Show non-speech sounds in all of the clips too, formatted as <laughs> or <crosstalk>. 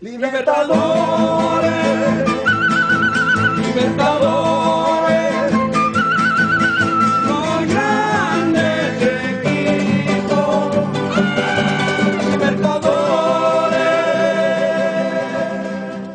Libertadores, Libertadores, los grandes equipos, Libertadores.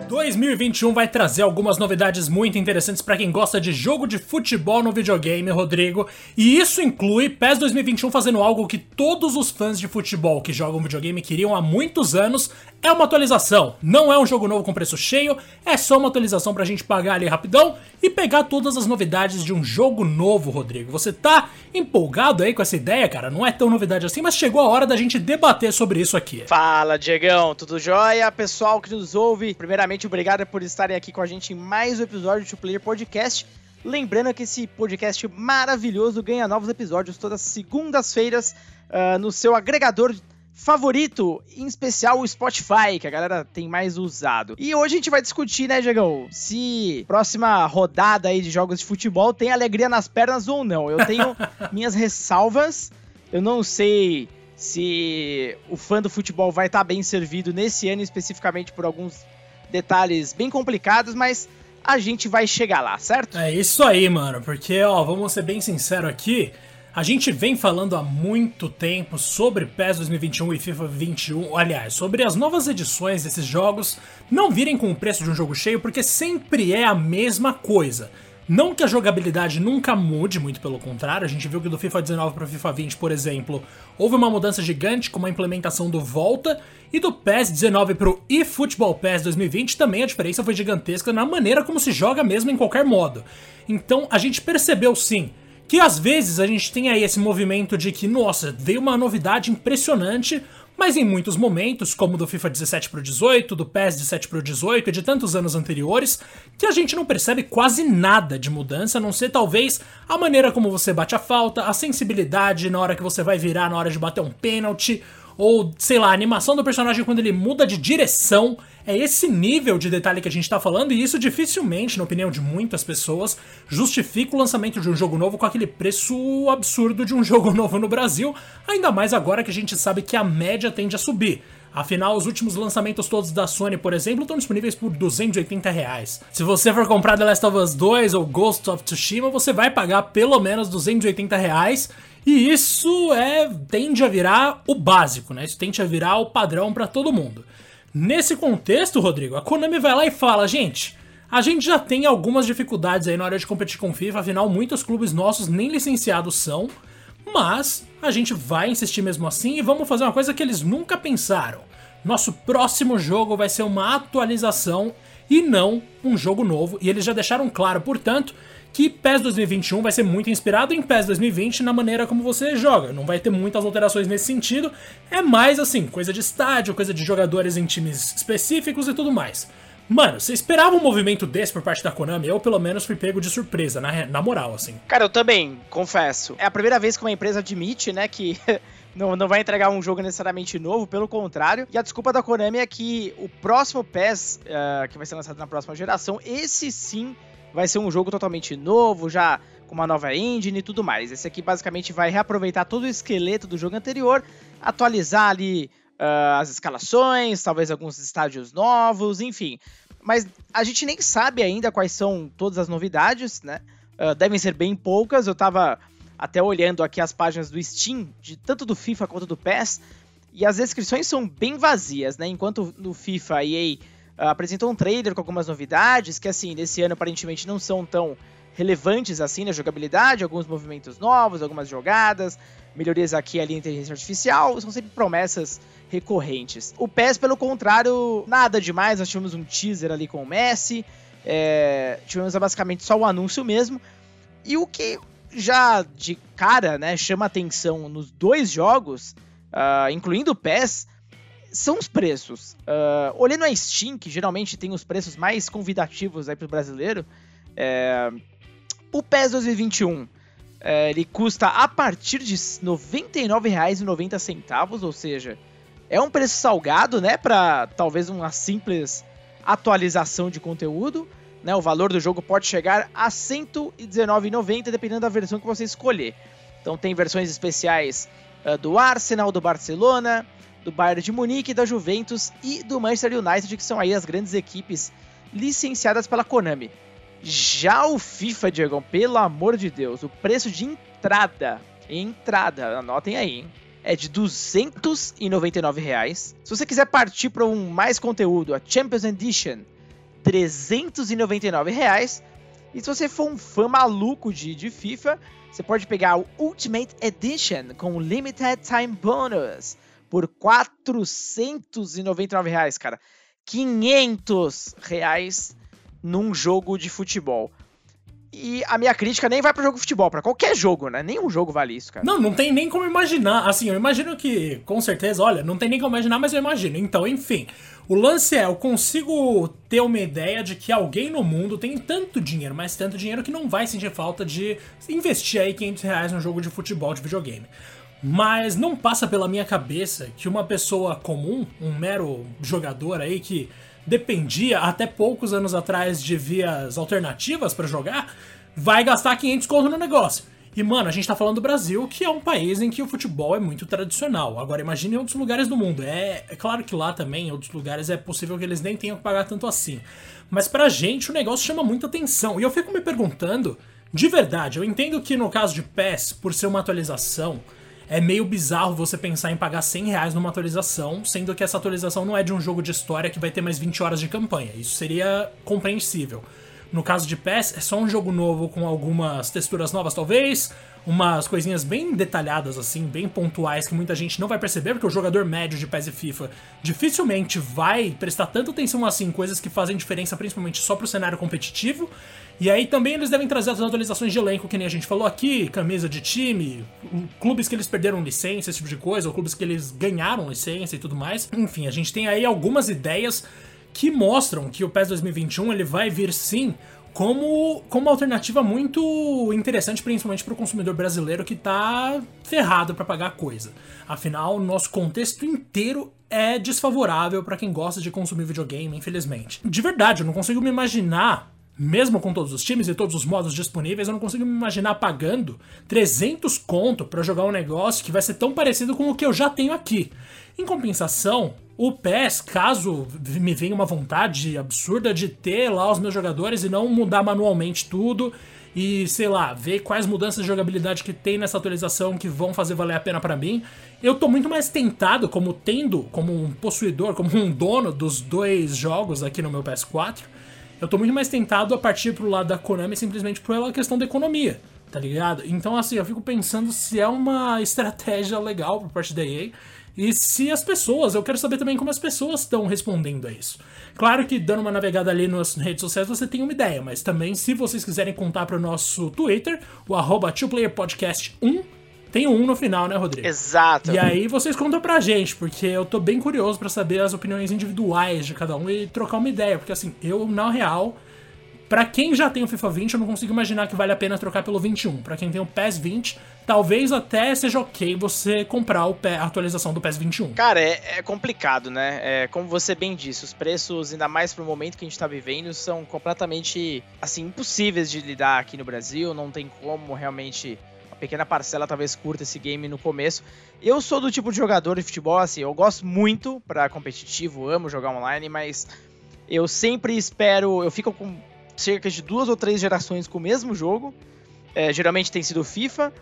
2021 vai trazer algumas novidades muito interessantes para quem gosta de jogo de futebol no videogame, Rodrigo. E isso inclui PES 2021 fazendo algo que todos os fãs de futebol que jogam videogame queriam há muitos anos. É uma atualização. Não é um jogo novo com preço cheio, é só uma atualização pra gente pagar ali rapidão e pegar todas as novidades de um jogo novo, Rodrigo. Você tá empolgado aí com essa ideia, cara? Não é tão novidade assim, mas chegou a hora da gente debater sobre isso aqui. Fala, Diegão, tudo jóia? Pessoal que nos ouve, primeiramente, obrigado por estarem aqui com a gente em mais um episódio do Player Podcast. Lembrando que esse podcast maravilhoso ganha novos episódios todas as segundas-feiras ah, no seu agregador favorito, em especial o Spotify, que a galera tem mais usado. E hoje a gente vai discutir, né, Diegão, se próxima rodada aí de jogos de futebol tem alegria nas pernas ou não. Eu tenho <laughs> minhas ressalvas, eu não sei se o fã do futebol vai estar bem servido nesse ano especificamente por alguns detalhes bem complicados, mas a gente vai chegar lá, certo? É isso aí, mano, porque, ó, vamos ser bem sincero aqui. A gente vem falando há muito tempo sobre PES 2021 e FIFA 21, aliás, sobre as novas edições desses jogos não virem com o preço de um jogo cheio, porque sempre é a mesma coisa. Não que a jogabilidade nunca mude, muito pelo contrário, a gente viu que do FIFA 19 para o FIFA 20, por exemplo, houve uma mudança gigante com a implementação do Volta, e do PES 19 para o eFootball PES 2020 também a diferença foi gigantesca na maneira como se joga mesmo em qualquer modo. Então a gente percebeu sim que às vezes a gente tem aí esse movimento de que, nossa, veio uma novidade impressionante, mas em muitos momentos, como do FIFA 17 pro 18, do PES 17 pro 18 e de tantos anos anteriores, que a gente não percebe quase nada de mudança, a não ser talvez a maneira como você bate a falta, a sensibilidade na hora que você vai virar na hora de bater um pênalti, ou sei lá, a animação do personagem quando ele muda de direção. É esse nível de detalhe que a gente tá falando, e isso dificilmente, na opinião de muitas pessoas, justifica o lançamento de um jogo novo com aquele preço absurdo de um <laughs> jogo novo no Brasil, ainda mais agora que a gente sabe que a média tende a subir. Afinal, os últimos lançamentos todos da Sony, por exemplo, estão disponíveis por 280 reais. Se você for comprar The Last of Us 2 ou Ghost of Tsushima, você vai pagar pelo menos 280 reais. E isso é tende a virar o básico, né? Isso tende a virar o padrão para todo mundo. Nesse contexto, Rodrigo, a Konami vai lá e fala, gente, a gente já tem algumas dificuldades aí na hora de competir com FIFA, afinal muitos clubes nossos nem licenciados são, mas a gente vai insistir mesmo assim e vamos fazer uma coisa que eles nunca pensaram. Nosso próximo jogo vai ser uma atualização e não um jogo novo, e eles já deixaram claro, portanto, que PES 2021 vai ser muito inspirado em PES 2020 na maneira como você joga. Não vai ter muitas alterações nesse sentido, é mais assim, coisa de estádio, coisa de jogadores em times específicos e tudo mais. Mano, você esperava um movimento desse por parte da Konami? Eu, pelo menos, fui pego de surpresa, na, na moral, assim. Cara, eu também, confesso. É a primeira vez que uma empresa admite, né, que <laughs> não, não vai entregar um jogo necessariamente novo, pelo contrário. E a desculpa da Konami é que o próximo PES, eh, que vai ser lançado na próxima geração, esse sim vai ser um jogo totalmente novo, já com uma nova engine e tudo mais. Esse aqui basicamente vai reaproveitar todo o esqueleto do jogo anterior, atualizar ali ah, as escalações, talvez alguns estádios novos, enfim. Mas a gente nem sabe ainda quais são todas as novidades, né? Ah, devem ser bem poucas. Eu tava até olhando aqui as páginas do Steam, de tanto do FIFA quanto do PES, e as descrições são bem vazias, né? Enquanto no FIFA a EA apresentou um trailer com algumas novidades, que assim, nesse ano aparentemente não são tão relevantes assim na jogabilidade, alguns movimentos novos, algumas jogadas, melhorias aqui ali em inteligência artificial, são sempre promessas recorrentes. O PES, pelo contrário, nada demais, nós tivemos um teaser ali com o Messi, é, tivemos basicamente só o anúncio mesmo, e o que já de cara, né, chama atenção nos dois jogos, ah, incluindo o PES, são os preços. Ah, olhando a Steam, que geralmente tem os preços mais convidativos aí pro brasileiro, é, o PES 2021 é, ele custa a partir de R$ 99,90, ou seja, é um preço salgado, né, para talvez uma simples atualização de conteúdo. Né, o valor do jogo pode chegar a R$ 119,90 dependendo da versão que você escolher. Então tem versões especiais ah, do Arsenal, do Barcelona, do Bayern de Munique, da Juventus e do Manchester United, que são aí as grandes equipes licenciadas pela Konami. Já o FIFA, Diego, pelo amor de Deus, o preço de entrada, entrada, anotem aí, hein? É de 299 reais. Se você quiser partir para um mais conteúdo, a Champions Edition, 399 reais. E se você for um fã maluco de, de FIFA, você pode pegar o Ultimate Edition com Limited Time Bonus por 499 reais, cara. 500 reais num jogo de futebol. E a minha crítica nem vai pro jogo de futebol, para qualquer jogo, né? Nenhum jogo vale isso, cara. Não, não tem nem como imaginar. Assim, eu imagino que, com certeza, olha, não tem nem como imaginar, mas eu imagino. Então, enfim. O lance é, eu consigo ter uma ideia de que alguém no mundo tem tanto dinheiro, mas tanto dinheiro que não vai sentir falta de investir aí 500 reais num jogo de futebol de videogame. Mas não passa pela minha cabeça que uma pessoa comum, um mero jogador aí que dependia até poucos anos atrás de vias alternativas para jogar, vai gastar 500 conto no negócio. E, mano, a gente tá falando do Brasil, que é um país em que o futebol é muito tradicional. Agora, imagine em outros lugares do mundo. É, é claro que lá também, em outros lugares, é possível que eles nem tenham que pagar tanto assim. Mas pra gente, o negócio chama muita atenção. E eu fico me perguntando, de verdade, eu entendo que no caso de PES, por ser uma atualização, é meio bizarro você pensar em pagar 100 reais numa atualização, sendo que essa atualização não é de um jogo de história que vai ter mais 20 horas de campanha. Isso seria compreensível. No caso de PES, é só um jogo novo com algumas texturas novas, talvez, umas coisinhas bem detalhadas, assim, bem pontuais, que muita gente não vai perceber, porque o jogador médio de PES e FIFA dificilmente vai prestar tanta atenção assim, coisas que fazem diferença principalmente só pro cenário competitivo. E aí também eles devem trazer as atualizações de elenco, que nem a gente falou aqui, camisa de time, clubes que eles perderam licença, esse tipo de coisa, ou clubes que eles ganharam licença e tudo mais. Enfim, a gente tem aí algumas ideias que mostram que o PES 2021 ele vai vir sim como, como uma alternativa muito interessante, principalmente para o consumidor brasileiro que está ferrado para pagar coisa. Afinal, nosso contexto inteiro é desfavorável para quem gosta de consumir videogame, infelizmente. De verdade, eu não consigo me imaginar mesmo com todos os times e todos os modos disponíveis, eu não consigo me imaginar pagando 300 conto para jogar um negócio que vai ser tão parecido com o que eu já tenho aqui. Em compensação, o PES, caso me venha uma vontade absurda de ter lá os meus jogadores e não mudar manualmente tudo e, sei lá, ver quais mudanças de jogabilidade que tem nessa atualização que vão fazer valer a pena para mim, eu tô muito mais tentado, como tendo, como um possuidor, como um dono dos dois jogos aqui no meu PS4, eu tô muito mais tentado a partir pro lado da Konami simplesmente pela questão da economia, tá ligado? Então, assim, eu fico pensando se é uma <laughs> estratégia legal por parte da EA e se as pessoas, eu quero saber também como as pessoas estão respondendo a isso. Claro que dando uma navegada ali nas redes sociais você tem uma ideia, mas também se vocês quiserem contar para o nosso Twitter, o arroba 2playerpodcast1, tem um no final, né, Rodrigo? Exato. E aí vocês contam pra gente, porque eu tô bem curioso para saber as opiniões individuais de cada um e trocar uma ideia, porque assim, eu, na real, para quem já tem o FIFA 20, eu não consigo imaginar que vale a pena trocar pelo 21. Para quem tem o PES 20, talvez até seja ok você comprar o, a atualização do PES 21. Cara, é, é complicado, né? É, como você bem disse, os preços, ainda mais pro momento que a gente tá vivendo, são completamente, assim, impossíveis de lidar aqui no Brasil. Não tem como realmente uma pequena parcela talvez curta esse game no começo. Eu sou do tipo de jogador de futebol, assim, eu gosto muito para competitivo, amo jogar online, mas eu sempre espero, eu fico com cerca de duas ou três gerações com o mesmo jogo. É, geralmente tem sido FIFA.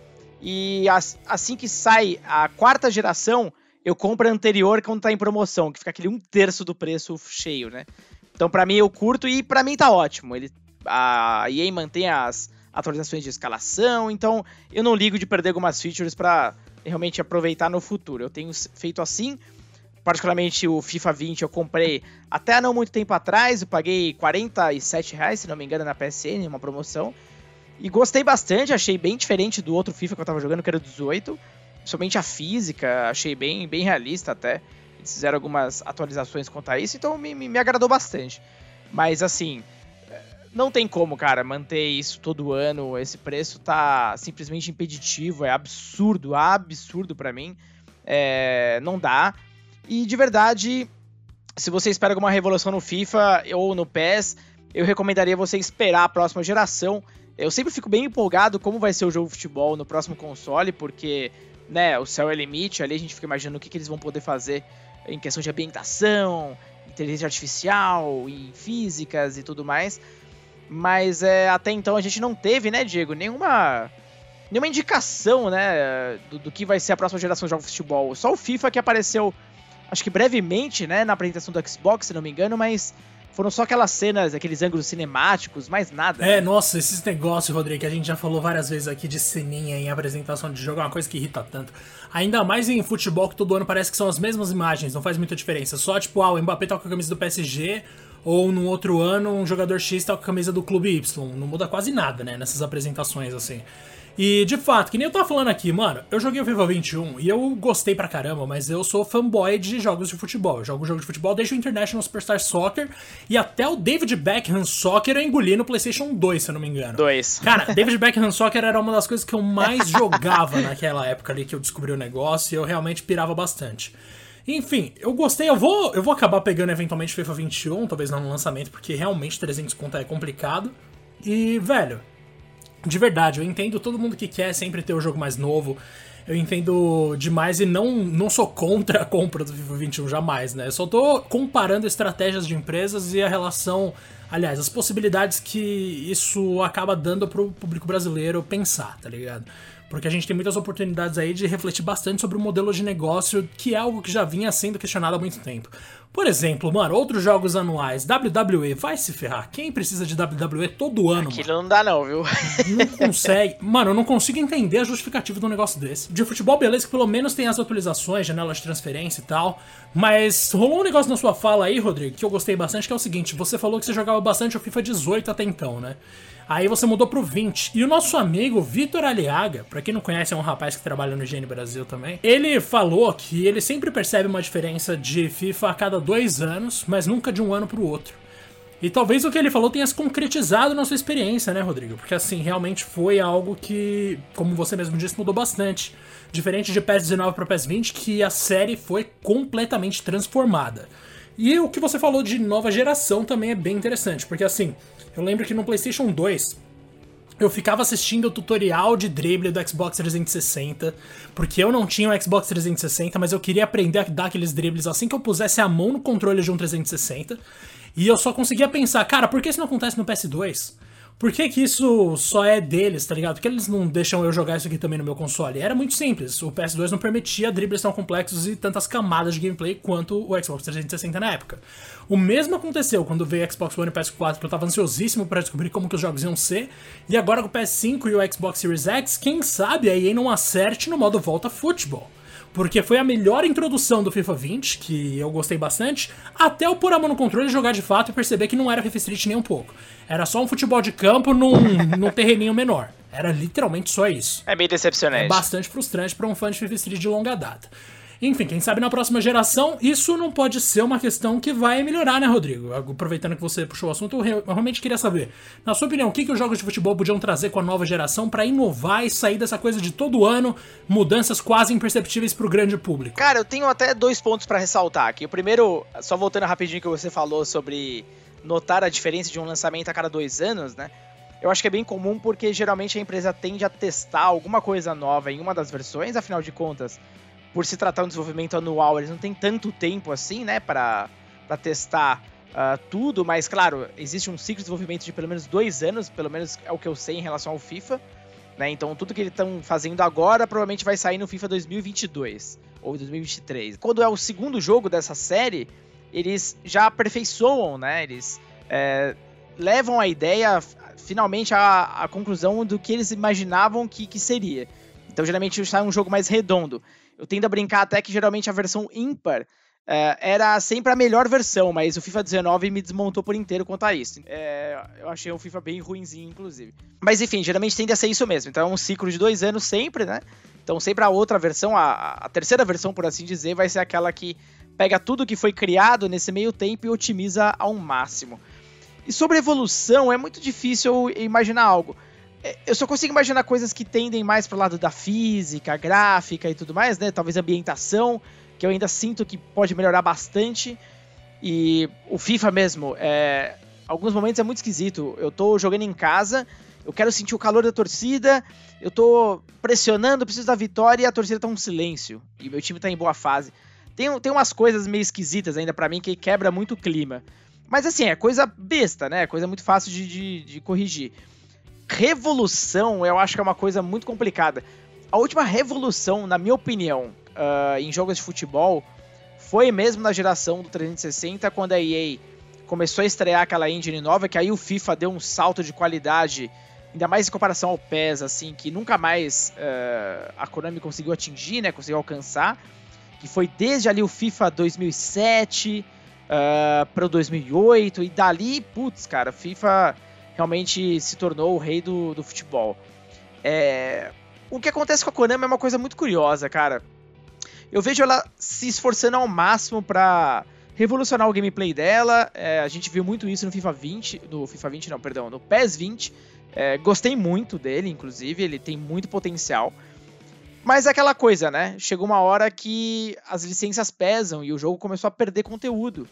E as, assim que sai a quarta geração, eu compro a anterior quando tá em promoção, que fica aquele um terço do preço cheio, né? Então, para mim, eu curto e para mim tá ótimo. Ele, a EA mantém as atualizações de escalação, então eu não ligo de perder algumas features para realmente aproveitar no futuro. Eu tenho feito assim particularmente o FIFA 20 eu comprei até não muito tempo atrás, eu paguei 47 reais, se não me engano, na PSN, uma promoção. E gostei bastante, achei bem diferente do outro FIFA que eu tava jogando, que era o 18. Principalmente a física, achei bem, bem realista até. Eles fizeram algumas atualizações quanto a isso, então me, me, agradou bastante. Mas assim, não tem como, cara, manter isso todo ano. Esse preço tá simplesmente impeditivo, é absurdo, absurdo para mim. É, não dá. E de verdade, se você espera alguma revolução no FIFA ou no PES, eu recomendaria você esperar a próxima geração. Eu sempre fico bem empolgado como vai ser o jogo de futebol no próximo console, porque né, o céu é limite, ali a gente fica imaginando o que, que eles vão poder fazer em questão de ambientação, inteligência artificial, e físicas e tudo mais. Mas é, até então a gente não teve, né, Diego, nenhuma nenhuma indicação, né, do, do, que vai ser a próxima geração de jogos de futebol. Só o FIFA que apareceu, acho que brevemente, né, na apresentação do Xbox, se não me engano, mas foram só aquelas cenas, aqueles ângulos cinemáticos, mais nada. É, nossa, esses negócios, Rodrigo, que a gente já falou várias vezes aqui de ceninha em apresentação de jogo, é uma coisa que irrita tanto. Ainda mais em futebol, que todo ano parece que são as mesmas imagens, não faz muita diferença. Só, tipo, ah, o Mbappé tá com a camisa do PSG, ou no outro ano um jogador X tá com a camisa do clube Y. Não muda quase nada, né, nessas apresentações, assim. E de fato, que nem eu tava falando aqui, mano, eu joguei o FIFA 21 e eu gostei pra caramba, mas eu sou fanboy de jogos de futebol. Eu jogo jogo de futebol desde o International Superstar Soccer e até o David Beckham Soccer eu engoli no PlayStation 2, se eu não me engano. 2. Cara, David <laughs> Beckham Soccer era uma das coisas que eu mais jogava naquela época ali que eu descobri o negócio e eu realmente pirava bastante. Enfim, eu gostei, eu vou, eu vou acabar pegando eventualmente FIFA 21, talvez não no lançamento, porque realmente 300 conto é complicado. E, velho, de verdade, eu entendo todo mundo que quer sempre ter o jogo mais novo. Eu entendo demais e não, não sou contra a compra do FIFA 21 jamais, né? Eu só tô comparando estratégias de empresas e a relação, aliás, as possibilidades que isso acaba dando pro público brasileiro pensar, tá ligado? Porque a gente tem muitas oportunidades aí de refletir bastante sobre o modelo de negócio, que é algo que já vinha sendo questionado há muito tempo. Por exemplo, mano, outros jogos anuais, WWE, vai se ferrar. Quem precisa de WWE todo ano? Aquilo mano? não dá, não, viu? Não consegue. <laughs> Mano, eu não consigo entender a justificativa de um negócio desse. De futebol, beleza, que pelo menos tem as atualizações, janela de transferência e tal. Mas rolou um negócio na sua fala aí, Rodrigo, que eu gostei bastante, que é o seguinte: você falou que você jogava bastante o FIFA 18 até então, né? Aí você mudou pro 20. E o nosso amigo Vitor Aliaga, pra quem não conhece, é um rapaz que trabalha no Gene Brasil também. Ele falou que ele sempre percebe uma diferença de FIFA a cada dois anos, mas nunca de um ano pro outro. E talvez o que ele falou tenha se concretizado na sua experiência, né, Rodrigo? Porque assim, realmente foi algo que, como você mesmo disse, mudou bastante. Diferente de PES 19 para PES 20, que a série foi completamente transformada. E o que você falou de nova geração também é bem interessante, porque assim, eu lembro que no PlayStation 2 eu ficava assistindo o tutorial de drible do Xbox 360, porque eu não tinha o Xbox 360, mas eu queria aprender a dar aqueles dribles assim que eu pusesse a mão no controle de um 360. E eu só conseguia pensar, cara, por que isso não acontece no PS2? Por que, que isso só é deles, tá ligado? Por que eles não deixam eu jogar isso aqui também no meu console? Era muito simples. O PS2 não permitia dribles tão complexos e tantas camadas de gameplay quanto o Xbox 360 na época. O mesmo aconteceu quando veio o Xbox One e o PS4, que eu tava ansiosíssimo para descobrir como que os jogos iam ser. E agora com o PS5 e o Xbox Series X, quem sabe a EA não acerte no modo volta futebol porque foi a melhor introdução do FIFA 20, que eu gostei bastante, até eu pôr a mão no controle e jogar de fato e perceber que não era FIFA Street nem um pouco. Era só um futebol de campo num, <laughs> num terreninho menor. Era literalmente só isso. É meio decepcionante. É bastante frustrante para um fã de FIFA Street de longa data. Enfim, quem sabe na próxima geração isso não pode ser uma questão que vai melhorar, né, Rodrigo? Aproveitando que você puxou o assunto, eu realmente queria saber, na sua opinião, o que, que os jogos de futebol podiam trazer com a nova geração para inovar e sair dessa coisa de todo ano, mudanças quase imperceptíveis para o grande público? Cara, eu tenho até dois pontos para ressaltar aqui. O primeiro, só voltando rapidinho que você falou sobre notar a diferença de um lançamento a cada dois anos, né? Eu acho que é bem comum porque geralmente a empresa tende a testar alguma coisa nova em uma das versões, afinal de contas, por se tratar de um desenvolvimento anual, eles não têm tanto tempo assim, né, para testar uh, tudo, mas claro, existe um ciclo de desenvolvimento de pelo menos dois anos, pelo menos é o que eu sei em relação ao FIFA, né, então tudo que eles estão fazendo agora provavelmente vai sair no FIFA 2022 ou 2023. Quando é o segundo jogo dessa série, eles já aperfeiçoam, né, eles é, levam a ideia finalmente à, à conclusão do que eles imaginavam que, que seria. Então, geralmente, sai um jogo mais redondo. Eu tendo a brincar até que geralmente a versão ímpar é, era sempre a melhor versão, mas o FIFA 19 me desmontou por inteiro quanto a isso. É, eu achei um FIFA bem ruinzinho, inclusive. Mas enfim, geralmente tende a ser isso mesmo. Então é um ciclo de dois anos sempre, né? Então sempre a outra versão, a, a terceira versão, por assim dizer, vai ser aquela que pega tudo que foi criado nesse meio tempo e otimiza ao máximo. E sobre evolução, é muito difícil imaginar algo. É, eu só consigo imaginar coisas que tendem mais pro lado da física, gráfica e tudo mais, né? Talvez ambientação, que eu ainda sinto que pode melhorar bastante. E o FIFA mesmo, é, alguns momentos é muito esquisito. Eu tô jogando em casa Eu quero sentir o calor da torcida, eu tô pressionando, preciso da vitória e a torcida tá um silêncio. E meu time tá em boa fase. Tem, tem umas coisas meio esquisitas ainda para mim que quebra muito o clima. Mas assim, é coisa besta, né? Coisa muito fácil de, de, de corrigir. Revolução, eu acho que é uma coisa muito complicada. A última revolução, na minha opinião, uh, em jogos de futebol foi mesmo na geração do 360, quando a EA começou a estrear aquela engine nova, que aí o FIFA deu um salto de qualidade, ainda mais em comparação ao PES, assim, que nunca mais uh, a Konami conseguiu atingir, né, conseguiu alcançar, que foi desde ali o FIFA 2007 uh, para o 2008, e dali, putz, cara, FIFA realmente se tornou o rei do, do futebol. É... O que acontece com a Konami é uma coisa muito curiosa, cara. Eu vejo ela se esforçando ao máximo para revolucionar o gameplay dela. É, a gente viu muito isso no FIFA 20, no FIFA 20 não, perdão, no PES 20. É, gostei muito dele, inclusive, ele tem muito potencial. Mas é aquela coisa, né? Chegou uma hora que as licenças pesam e o jogo começou a perder conteúdo.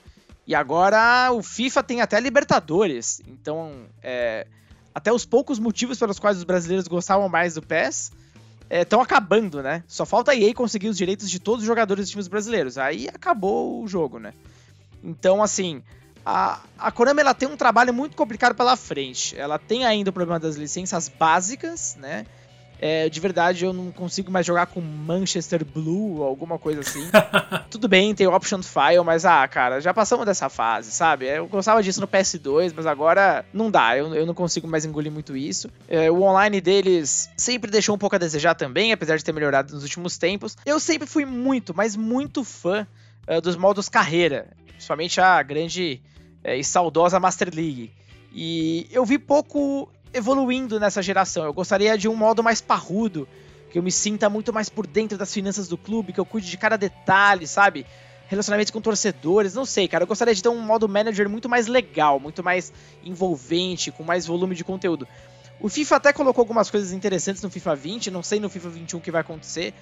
E agora o FIFA tem até Libertadores. Então, é, até os poucos motivos pelos quais os brasileiros gostavam mais do PES estão é, acabando, né? Só falta a EA conseguir os direitos de todos os jogadores dos times brasileiros. Aí acabou o jogo, né? Então, assim, a, a Konami ela tem um trabalho muito complicado pela frente. Ela tem ainda o problema das licenças básicas, né? É, de verdade, eu não consigo mais jogar com Manchester Blue ou alguma coisa assim. <laughs> Tudo bem, tem Option File, mas ah, cara, já passamos dessa fase, sabe? Eu gostava disso no PS2, mas agora não dá, eu, eu não consigo mais engolir muito isso. É, o online deles sempre deixou um pouco a desejar também, apesar de ter melhorado nos últimos tempos. Eu sempre fui muito, mas muito fã uh, dos modos carreira, principalmente a grande uh, e saudosa Master League. E eu vi pouco evoluindo nessa geração. Eu gostaria de um modo mais parrudo, que eu me sinta muito mais por dentro das finanças do clube, que eu cuide de cada detalhe, sabe? Relacionamentos com torcedores, não sei, cara. Eu gostaria de ter um modo manager muito mais legal, muito mais envolvente, com mais volume de conteúdo. O FIFA até colocou algumas coisas interessantes no FIFA 20, não sei no FIFA 21 o que vai acontecer.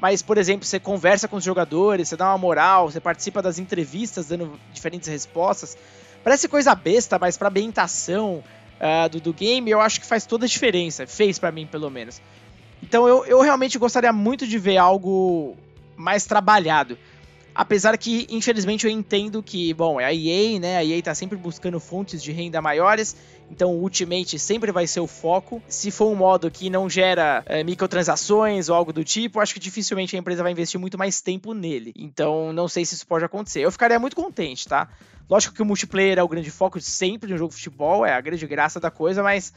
Mas, por exemplo, você conversa com os jogadores, você dá uma moral, você participa das entrevistas dando diferentes respostas. Parece coisa besta, mas pra ambientação, uh, do, do game, eu acho que faz toda a diferença. Fez para mim, pelo menos. Então eu, eu realmente gostaria muito de ver algo mais trabalhado. Apesar que, infelizmente, eu entendo que, bom, é a EA, né? A EA tá sempre buscando fontes de renda maiores, então o Ultimate sempre vai ser o foco. Se for um modo que não gera é, microtransações ou algo do tipo, acho que dificilmente a empresa vai investir muito mais tempo nele. Então, não sei se isso pode acontecer. Eu ficaria muito contente, tá? Lógico que o multiplayer é o grande foco sempre de um jogo de futebol, é a grande graça da coisa, mas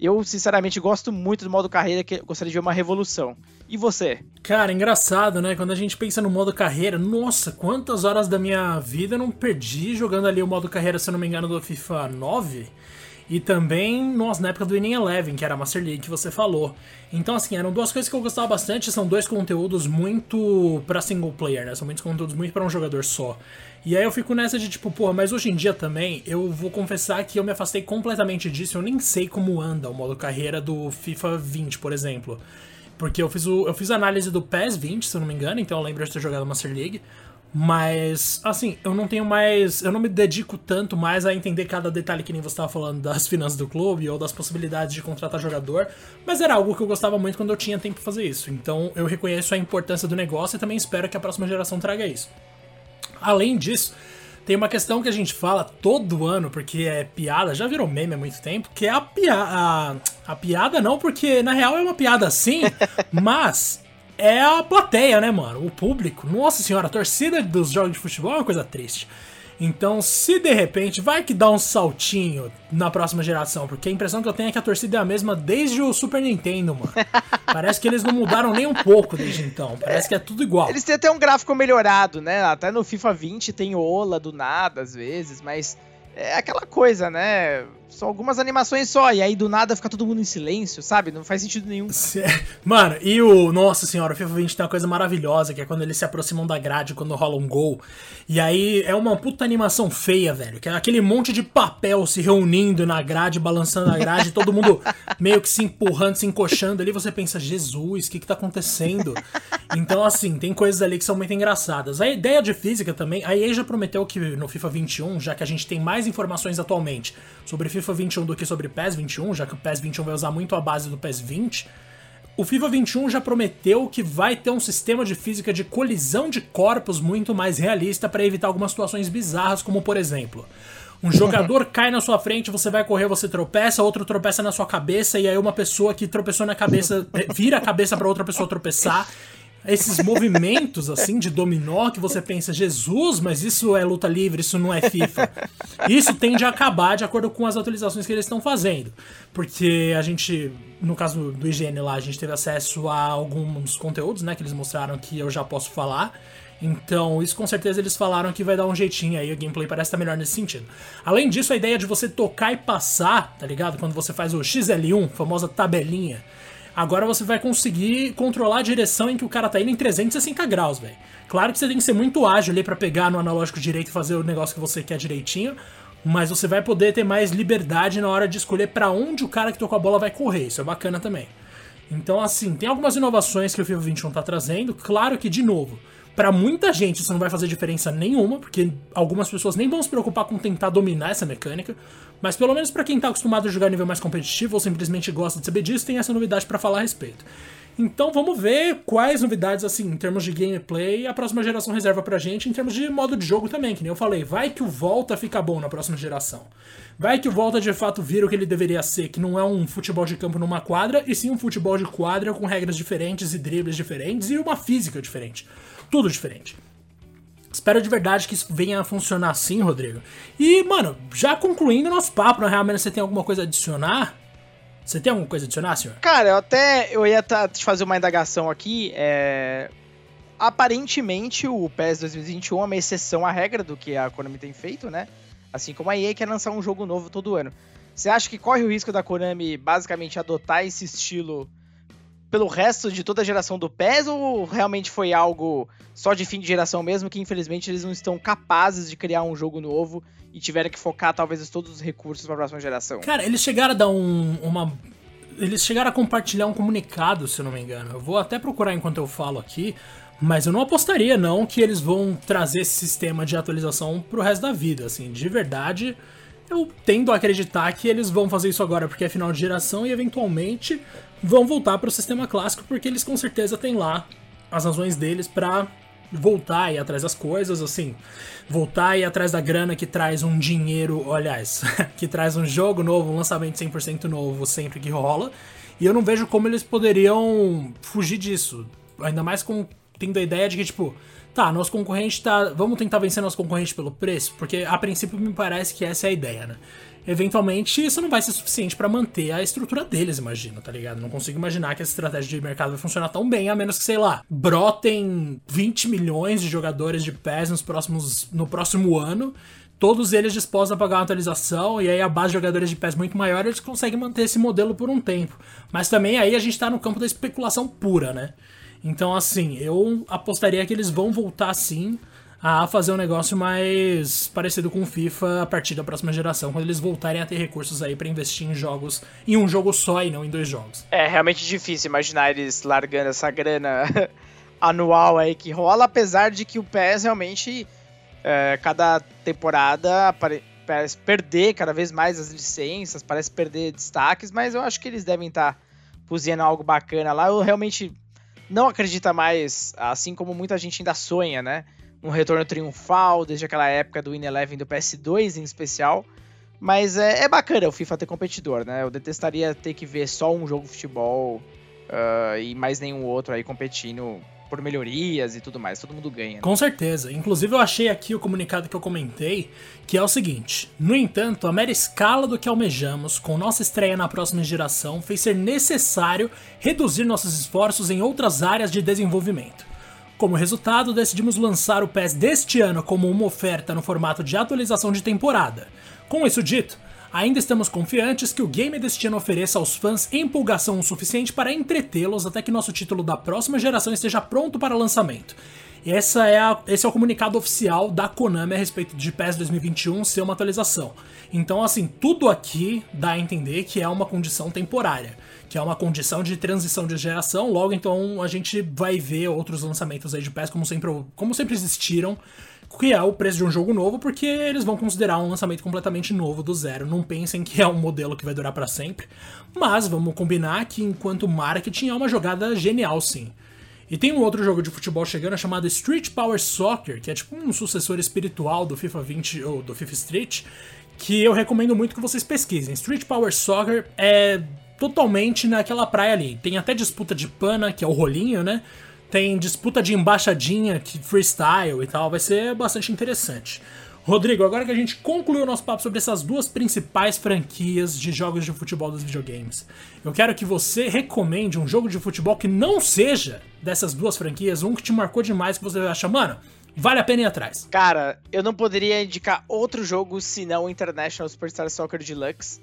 eu, sinceramente, gosto muito do modo carreira, que gostaria de ver uma revolução. E você? Cara, engraçado, né? Quando a gente pensa no modo carreira, nossa, quantas horas da minha vida eu não perdi jogando ali o modo carreira, se eu não me engano, do FIFA 9? E também, nossa, na época do Winning Eleven, que era a Master League que você falou. Então, assim, eram duas coisas que eu gostava bastante, são dois conteúdos muito para single player, né? São muitos conteúdos muito para um jogador só. E aí eu fico nessa de tipo, porra, mas hoje em dia também eu vou confessar que eu me afastei completamente disso, eu nem sei como anda o modo carreira do FIFA 20, por exemplo. Porque eu fiz, o, eu fiz a análise do PES 20, se eu não me engano, então eu lembro de ter jogado Master League. Mas, assim, eu não tenho mais. Eu não me dedico tanto mais a entender cada detalhe que nem você estava falando das finanças do clube ou das possibilidades de contratar jogador. Mas era algo que eu gostava muito quando eu tinha tempo para fazer isso. Então eu reconheço a importância do negócio e também espero que a próxima geração traga isso. Além disso, tem uma questão que a gente fala todo ano, porque é piada, já virou meme há muito tempo, que é a piada. A, piada não, porque na real é uma piada sim, <laughs> mas é a plateia, né, mano? O público. Nossa senhora, a torcida dos jogos de futebol é uma coisa triste. Então, se de repente vai que dá um saltinho na próxima geração, porque a impressão que eu tenho é que a torcida é a mesma desde o Super Nintendo, mano. <laughs> Parece que eles não mudaram nem um pouco desde então. Parece que é tudo igual. Eles têm até um gráfico melhorado, né? Até no FIFA 20 tem Ola do nada às vezes, mas é aquela coisa, né? São algumas animações só, e aí do nada fica todo mundo em silêncio, sabe? Não faz sentido nenhum. Mano, e o. Nossa senhora, o FIFA 20 tem uma coisa maravilhosa, que é quando eles se aproximam da grade, quando rola um gol. E aí é uma puta animação feia, velho. Que é aquele monte de papel se reunindo na grade, balançando a grade, todo mundo meio que se empurrando, se encoxando ali. Você pensa, Jesus, o que que tá acontecendo? Então, assim, tem coisas ali que são muito engraçadas. A ideia de física também, a já prometeu que no FIFA 21, já que a gente tem mais mais informações atualmente sobre FIFA 21 do que sobre PES 21, já que o PES 21 vai usar muito a base do PES 20. O FIFA 21 já prometeu que vai ter um sistema de física de colisão de corpos muito mais realista para evitar algumas situações bizarras, como por exemplo, um jogador <laughs> cai na sua frente, você vai correr, você tropeça, outro tropeça na sua cabeça, e aí uma pessoa que tropeçou na cabeça <laughs> vira a cabeça para outra pessoa tropeçar. Esses movimentos, assim, de dominó que você pensa, Jesus, mas isso é luta livre, isso não é FIFA. Isso tende a acabar de acordo com as atualizações que eles estão fazendo. Porque a gente, no caso do IGN lá, a gente teve acesso a alguns conteúdos, né, que eles mostraram que eu já posso falar. Então, isso com certeza eles falaram que vai dar um jeitinho aí, a gameplay parece estar melhor nesse sentido. Além disso, a ideia de você tocar e passar, tá ligado? Quando você faz o XL1, famosa tabelinha, agora você vai conseguir controlar a direção em que o cara tá indo em 360 graus, velho. Claro que você tem que ser muito ágil ali para pegar no analógico direito e fazer o negócio que você quer direitinho, mas você vai poder ter mais liberdade na hora de escolher para onde o cara que tocou a bola vai correr. Isso é bacana também. Então, assim, tem algumas inovações que o FIFA 21 tá trazendo. Claro que, de novo, para muita gente isso não vai fazer diferença nenhuma, porque algumas pessoas nem vão se preocupar com tentar dominar essa mecânica, mas pelo menos para quem tá acostumado a jogar nível mais competitivo ou simplesmente gosta de saber disso, tem essa novidade para falar a respeito. Então vamos ver quais novidades, assim, em termos de gameplay, a próxima geração reserva pra gente, em termos de modo de jogo também, que nem eu falei. Vai que o Volta fica bom na próxima geração. Vai que o Volta de fato vira o que ele deveria ser, que não é um futebol de campo numa quadra, e sim um futebol de quadra com regras diferentes e dribles diferentes e uma física diferente tudo diferente. Espero de verdade que isso venha a funcionar assim, Rodrigo. E, mano, já concluindo nosso papo, na real, você tem alguma coisa a adicionar? Você tem alguma coisa a adicionar, senhor? Cara, eu até eu ia te fazer uma indagação aqui. É... Aparentemente, o PES 2021 é uma exceção à regra do que a Konami tem feito, né? Assim como a EA quer lançar um jogo novo todo ano. Você acha que corre o risco da Konami basicamente adotar esse estilo pelo resto de toda a geração do PES ou realmente foi algo só de fim de geração mesmo que infelizmente eles não estão capazes de criar um jogo novo e tiveram que focar talvez todos os recursos para a próxima geração? Cara, eles chegaram a dar um, uma eles chegaram a compartilhar um comunicado, se eu não me engano. Eu vou até procurar enquanto eu falo aqui, mas eu não apostaria não que eles vão trazer esse sistema de atualização pro resto da vida, assim, de verdade. Eu tendo a acreditar que eles vão fazer isso agora porque é final de geração e eventualmente vão voltar para o sistema clássico porque eles com certeza têm lá as razões deles para voltar e atrás das coisas, assim, voltar e atrás da grana que traz um dinheiro, aliás, <laughs> que traz um jogo novo, um lançamento 100% novo sempre que rola. E eu não vejo como eles poderiam fugir disso. Ainda mais com tendo a ideia de que, tipo, tá, nosso concorrente tá. Vamos tentar vencer nosso concorrente pelo preço? Porque a princípio me parece que essa é a ideia, né? Eventualmente isso não vai ser suficiente para manter a estrutura deles, imagino, tá ligado? Não consigo imaginar que essa estratégia de mercado vai funcionar tão bem, a menos que, sei lá, brotem 20 milhões de jogadores de PES nos próximos, no próximo ano, todos eles dispostos a pagar uma atualização, e aí a base de jogadores de PES muito maior, eles conseguem manter esse modelo por um tempo. Mas também aí a gente tá no campo da especulação pura, né? Então, assim, eu apostaria que eles vão voltar sim a fazer um negócio mais parecido com o FIFA a partir da próxima geração, quando eles voltarem a ter recursos aí para investir em jogos em um jogo só e não em dois jogos. É realmente difícil imaginar eles largando essa grana <laughs> anual aí que rola, apesar de que o PES realmente é, cada temporada parece perder cada vez mais as licenças, parece perder destaques, mas eu acho que eles devem estar tá cozinhando algo bacana lá. Eu realmente não acredito mais, assim como muita gente ainda sonha, né? Um retorno triunfal desde aquela época do Win Eleven do PS2 em especial. Mas é, é, bacana o FIFA ter competidor, né? Eu detestaria ter que ver só um jogo de futebol uh, e mais nenhum outro aí competindo por melhorias e tudo mais. Todo mundo ganha. Né? Com certeza. Inclusive eu achei aqui o comunicado que eu comentei, que é o seguinte: No entanto, a mera escala do que almejamos com nossa estreia na próxima geração fez ser necessário reduzir nossos esforços em outras áreas de desenvolvimento. Como resultado, decidimos lançar o PES deste ano como uma oferta no formato de atualização de temporada. Com isso dito, ainda estamos confiantes que o game deste ano ofereça aos fãs empolgação o suficiente para entretê-los até que nosso título da próxima geração esteja pronto para lançamento. Essa é a, esse é o comunicado oficial da Konami a respeito de PES 2021 ser uma atualização. Então, assim, tudo aqui dá a entender que é uma condição temporária que é uma condição de transição de geração. Logo, então, a gente vai ver outros lançamentos aí de PES como sempre, como sempre existiram, que é o preço de um jogo novo, porque eles vão considerar um lançamento completamente novo do zero. Não pensem que é um modelo que vai durar para sempre. Mas vamos combinar que, enquanto marketing, é uma jogada genial, sim. E tem um outro jogo de futebol chegando chamado Street Power Soccer, que é tipo um sucessor espiritual do FIFA 20 ou do FIFA Street, que eu recomendo muito que vocês pesquisem. Street Power Soccer é totalmente naquela praia ali. Tem até disputa de pana, que é o rolinho, né? Tem disputa de embaixadinha, que freestyle e tal, vai ser bastante interessante. Rodrigo, agora que a gente concluiu o nosso papo sobre essas duas principais franquias de jogos de futebol dos videogames, eu quero que você recomende um jogo de futebol que não seja dessas duas franquias, um que te marcou demais, que você acha, mano, vale a pena ir atrás. Cara, eu não poderia indicar outro jogo senão o International Superstar Soccer Deluxe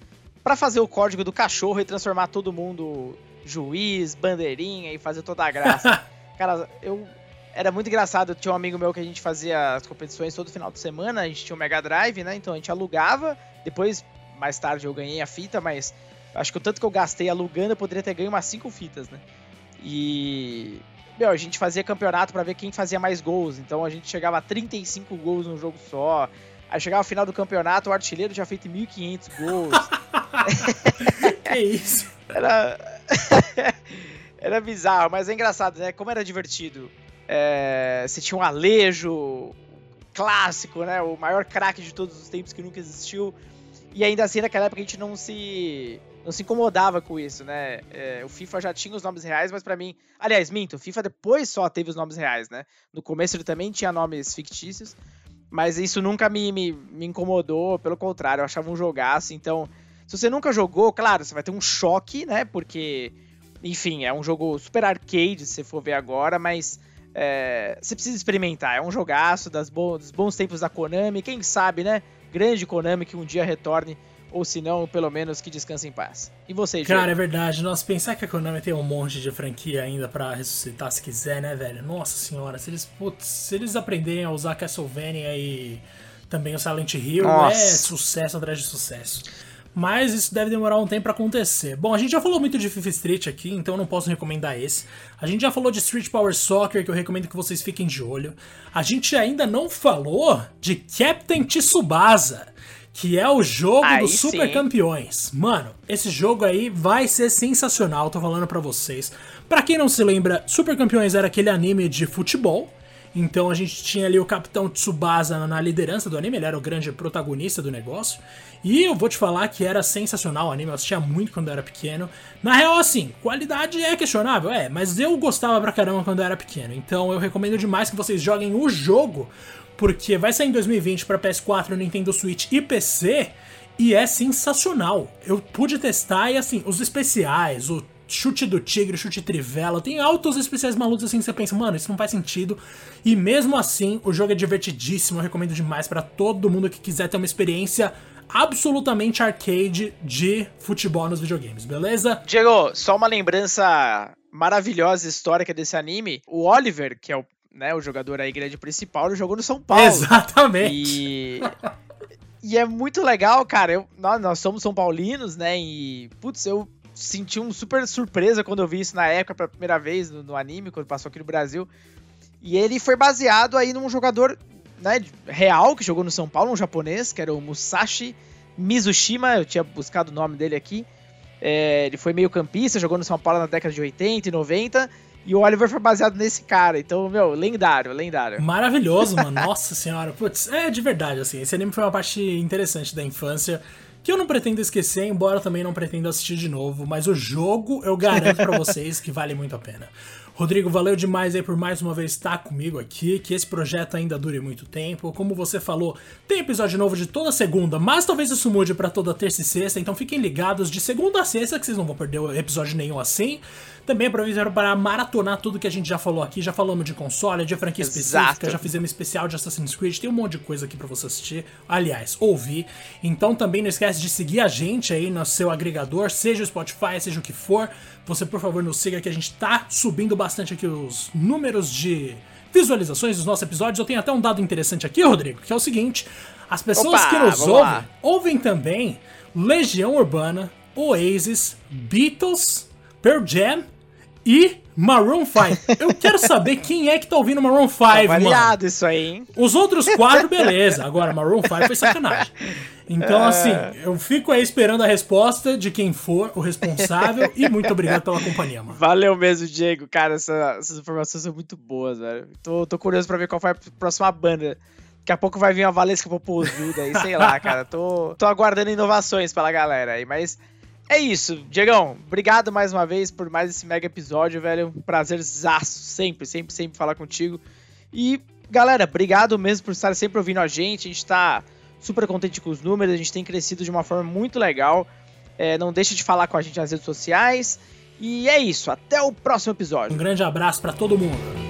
para fazer o código do cachorro e transformar todo mundo juiz, bandeirinha e fazer toda a graça. <laughs> Cara, eu. Era muito engraçado. Tinha um amigo meu que a gente fazia as competições todo final de semana. A gente tinha o um Mega Drive, né? Então a gente alugava. Depois, mais tarde, eu ganhei a fita, mas acho que o tanto que eu gastei alugando, eu poderia ter ganho umas 5 fitas, né? E. Meu, a gente fazia campeonato para ver quem fazia mais gols. Então a gente chegava a 35 gols num jogo só. Aí chegava ao final do campeonato, o artilheiro já feito 1.500 gols. <laughs> é isso. Era. <laughs> era bizarro, mas é engraçado, né? Como era divertido. É... Você tinha um Alejo clássico, né? O maior craque de todos os tempos que nunca existiu. E ainda assim, naquela época, a gente não se não se incomodava com isso, né? É, o FIFA já tinha os nomes reais, mas para mim. Aliás, minto, o FIFA depois só teve os nomes reais, né? No começo ele também tinha nomes fictícios, mas isso nunca me, me, me incomodou, pelo contrário, eu achava um jogaço. Então, se você nunca jogou, claro, você vai ter um choque, né? Porque enfim, é um jogo super arcade, se você for ver agora, mas é, você precisa experimentar. É um jogaço das bo dos bons tempos da Konami. Quem sabe, né? Grande Konami que um dia retorne, ou se não, pelo menos que descanse em paz. E você, Cara, Diego? é verdade. Nossa, pensar que a Konami tem um monte de franquia ainda para ressuscitar se quiser, né, velho? Nossa senhora, se eles, putz, se eles aprenderem a usar Castlevania e também o Silent Hill, Nossa. é sucesso atrás de sucesso mas isso deve demorar um tempo para acontecer. Bom, a gente já falou muito de FIFA Street aqui, então eu não posso recomendar esse. A gente já falou de Street Power Soccer, que eu recomendo que vocês fiquem de olho. A gente ainda não falou de Captain Tsubasa, que é o jogo aí dos sim. super campeões. Mano, esse jogo aí vai ser sensacional, tô falando para vocês. Para quem não se lembra, Super Campeões era aquele anime de futebol então a gente tinha ali o Capitão Tsubasa na liderança do anime, ele era o grande protagonista do negócio. E eu vou te falar que era sensacional o anime, eu assistia muito quando eu era pequeno. Na real, assim, qualidade é questionável, é, mas eu gostava pra caramba quando eu era pequeno. Então eu recomendo demais que vocês joguem o jogo, porque vai sair em 2020 para PS4, Nintendo Switch e PC. E é sensacional. Eu pude testar e assim, os especiais, o chute do tigre, chute trivela, tem altos especiais malucos assim que você pensa, mano, isso não faz sentido. E mesmo assim, o jogo é divertidíssimo, eu recomendo demais para todo mundo que quiser ter uma experiência absolutamente arcade de futebol nos videogames, beleza? Diego, só uma lembrança maravilhosa histórica desse anime. O Oliver, que é o, né, o jogador aí grande principal, ele jogou no São Paulo. Exatamente. E E é muito legal, cara. Eu, nós, nós somos São Paulinos, né? E, putz, eu senti uma super surpresa quando eu vi isso na época pela primeira vez no, no, anime, quando passou aqui no Brasil. E ele foi baseado aí num jogador né, real que jogou no São Paulo, um japonês, que era o Musashi Mizushima, eu tinha buscado o nome dele aqui. É, ele foi meio campista, jogou no São Paulo na década de 80 e 90. E o Oliver foi baseado nesse cara. Então, meu, lendário, lendário. Maravilhoso, mano. <laughs> Nossa senhora. Putz, é de verdade, assim. Esse anime foi uma parte interessante da infância que eu não pretendo esquecer, embora também não pretendo assistir de novo, mas o jogo eu garanto para vocês que vale muito a pena. Rodrigo, valeu demais aí por mais uma vez estar comigo aqui, que esse projeto ainda dure muito tempo. Como você falou, tem episódio novo de toda segunda, mas talvez isso mude para toda terça e sexta, então fiquem ligados de segunda a sexta que vocês não vão perder episódio nenhum assim. Também aproveitaram para maratonar tudo que a gente já falou aqui. Já falamos de console, de franquia Exato. específica, já fizemos especial de Assassin's Creed. Tem um monte de coisa aqui para você assistir. Aliás, ouvir. Então também não esquece de seguir a gente aí no seu agregador, seja o Spotify, seja o que for. Você, por favor, nos siga que a gente tá subindo bastante aqui os números de visualizações dos nossos episódios. Eu tenho até um dado interessante aqui, Rodrigo, que é o seguinte: as pessoas Opa, que nos ouvem, lá. ouvem também Legião Urbana, Oasis, Beatles, Pearl Jam e Maroon 5. Eu quero saber quem é que tá ouvindo Maroon 5, Tá mano. isso aí, hein? Os outros quatro, beleza. Agora, Maroon 5 foi sacanagem. Então, É. assim, eu fico aí esperando a resposta de quem for o responsável e muito obrigado pela companhia, mano. Valeu mesmo, Diego. Cara, essa- essas informações são muito boas, velho. Tô, tô curioso pra ver qual foi a próxima banda. Daqui a pouco vai vir uma Valesca Popozuda aí, sei lá, <laughs> cara. Tô, tô aguardando inovações pela galera aí, mas é isso. Diegão, obrigado mais uma vez por mais esse mega episódio, velho. Um prazerzaço, sempre, sempre, sempre falar contigo. E, galera, obrigado mesmo por estar sempre ouvindo a gente. A gente tá super contente com os números, a gente tem crescido de uma forma muito legal. É, não deixa de falar com a gente nas redes sociais. E é isso, até o próximo episódio. Um grande abraço pra todo mundo.